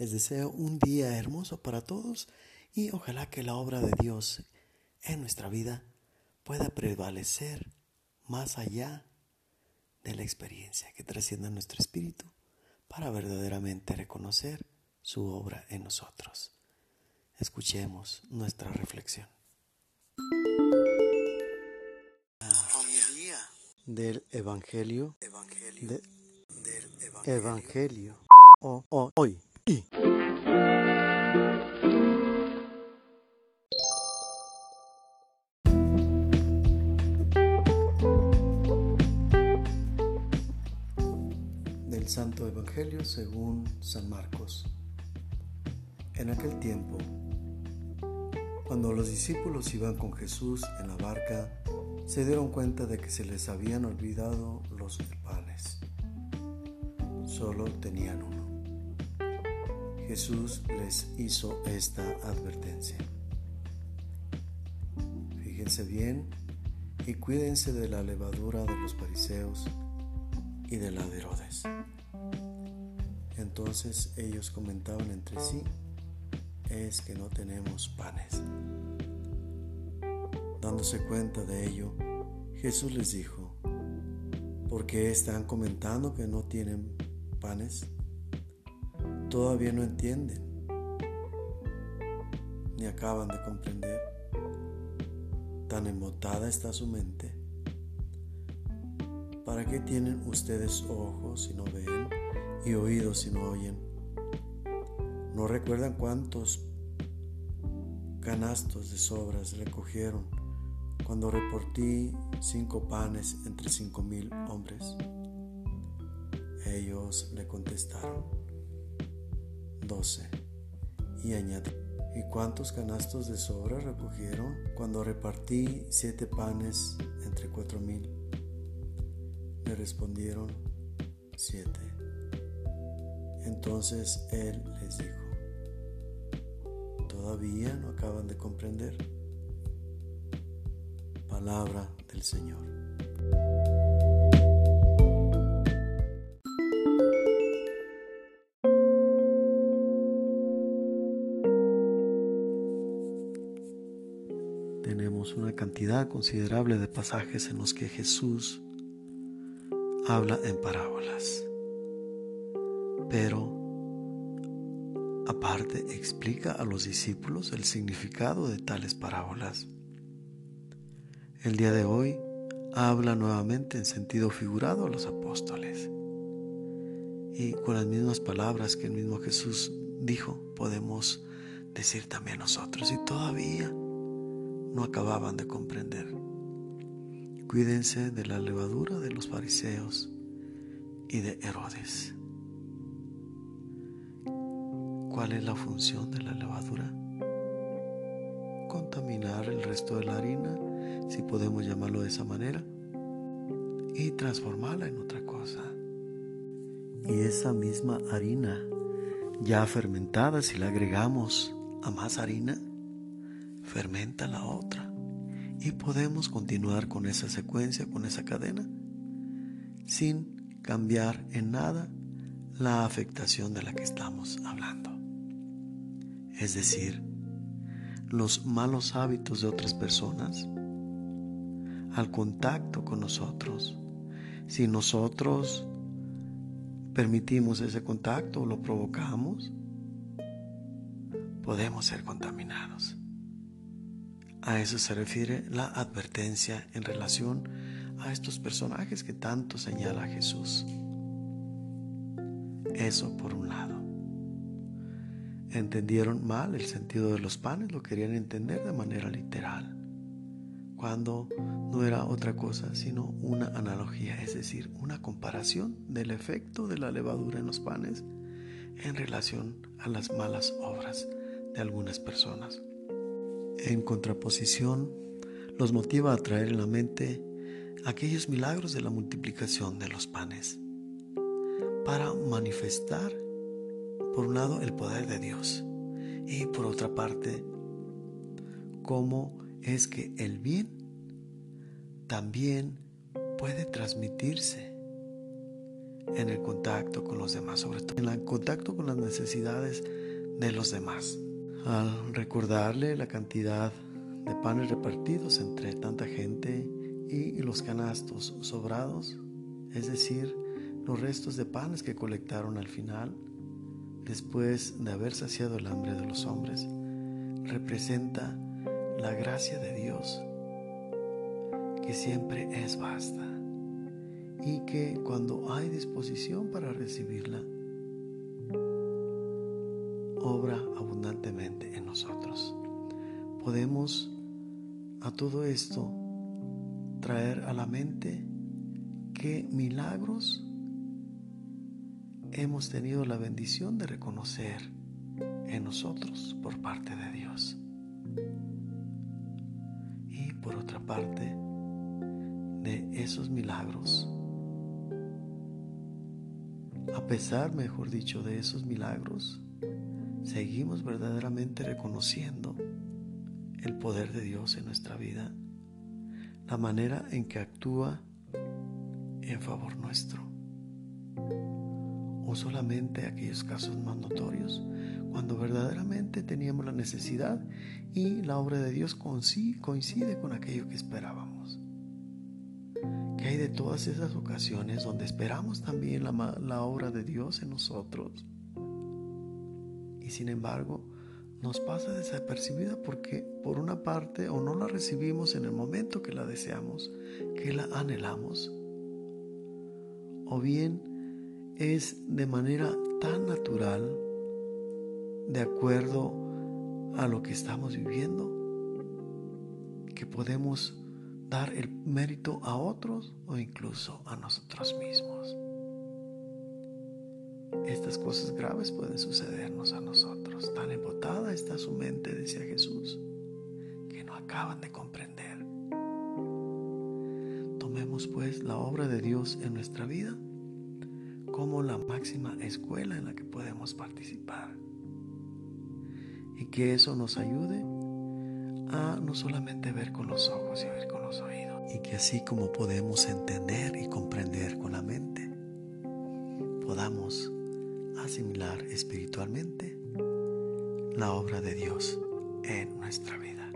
Les deseo un día hermoso para todos y ojalá que la obra de Dios en nuestra vida pueda prevalecer más allá de la experiencia que trascienda nuestro espíritu para verdaderamente reconocer su obra en nosotros. Escuchemos nuestra reflexión. Del Evangelio, del Evangelio, o, hoy. Del Santo Evangelio según San Marcos. En aquel tiempo, cuando los discípulos iban con Jesús en la barca, se dieron cuenta de que se les habían olvidado los panes. Solo tenían uno. Jesús les hizo esta advertencia. Fíjense bien y cuídense de la levadura de los fariseos y de la de Herodes. Entonces ellos comentaban entre sí, es que no tenemos panes. Dándose cuenta de ello, Jesús les dijo, ¿por qué están comentando que no tienen panes? Todavía no entienden, ni acaban de comprender. Tan embotada está su mente. ¿Para qué tienen ustedes ojos si no ven y oídos si no oyen? ¿No recuerdan cuántos canastos de sobras recogieron cuando reportí cinco panes entre cinco mil hombres? Ellos le contestaron, doce. Y añadió, ¿y cuántos canastos de sobra recogieron cuando repartí siete panes entre cuatro mil? Le respondieron, siete. Entonces él les dijo, ¿todavía no acaban de comprender? Palabra del Señor. Considerable de pasajes en los que Jesús habla en parábolas. Pero aparte explica a los discípulos el significado de tales parábolas. El día de hoy habla nuevamente en sentido figurado a los apóstoles. Y con las mismas palabras que el mismo Jesús dijo, podemos decir también nosotros. Y todavía no acababan de comprender. Cuídense de la levadura de los fariseos y de Herodes. ¿Cuál es la función de la levadura? Contaminar el resto de la harina, si podemos llamarlo de esa manera, y transformarla en otra cosa. Y esa misma harina, ya fermentada, si la agregamos a más harina, fermenta la otra y podemos continuar con esa secuencia, con esa cadena, sin cambiar en nada la afectación de la que estamos hablando. Es decir, los malos hábitos de otras personas al contacto con nosotros. Si nosotros permitimos ese contacto o lo provocamos, podemos ser contaminados. A eso se refiere la advertencia en relación a estos personajes que tanto señala Jesús. Eso por un lado. Entendieron mal el sentido de los panes, lo querían entender de manera literal, cuando no era otra cosa sino una analogía, es decir, una comparación del efecto de la levadura en los panes en relación a las malas obras de algunas personas en contraposición, los motiva a traer en la mente aquellos milagros de la multiplicación de los panes, para manifestar, por un lado, el poder de Dios y por otra parte, cómo es que el bien también puede transmitirse en el contacto con los demás, sobre todo en el contacto con las necesidades de los demás. Al recordarle la cantidad de panes repartidos entre tanta gente y los canastos sobrados, es decir, los restos de panes que colectaron al final, después de haber saciado el hambre de los hombres, representa la gracia de Dios, que siempre es basta y que cuando hay disposición para recibirla, obra abundantemente en nosotros. Podemos a todo esto traer a la mente que milagros hemos tenido la bendición de reconocer en nosotros por parte de Dios. Y por otra parte, de esos milagros, a pesar, mejor dicho, de esos milagros, seguimos verdaderamente reconociendo el poder de Dios en nuestra vida, la manera en que actúa en favor nuestro, o solamente aquellos casos más notorios, cuando verdaderamente teníamos la necesidad y la obra de Dios coincide con aquello que esperábamos. Que hay de todas esas ocasiones donde esperamos también la, la obra de Dios en nosotros y sin embargo nos pasa desapercibida porque por una parte o no la recibimos en el momento que la deseamos, que la anhelamos, o bien es de manera tan natural, de acuerdo a lo que estamos viviendo, que podemos dar el mérito a otros o incluso a nosotros mismos. Estas cosas graves pueden sucedernos a nosotros. Tan embotada está su mente, decía Jesús, que no acaban de comprender. Tomemos pues la obra de Dios en nuestra vida como la máxima escuela en la que podemos participar. Y que eso nos ayude a no solamente ver con los ojos y ver con los oídos. Y que así como podemos entender y comprender con la mente, podamos asimilar espiritualmente la obra de Dios en nuestra vida.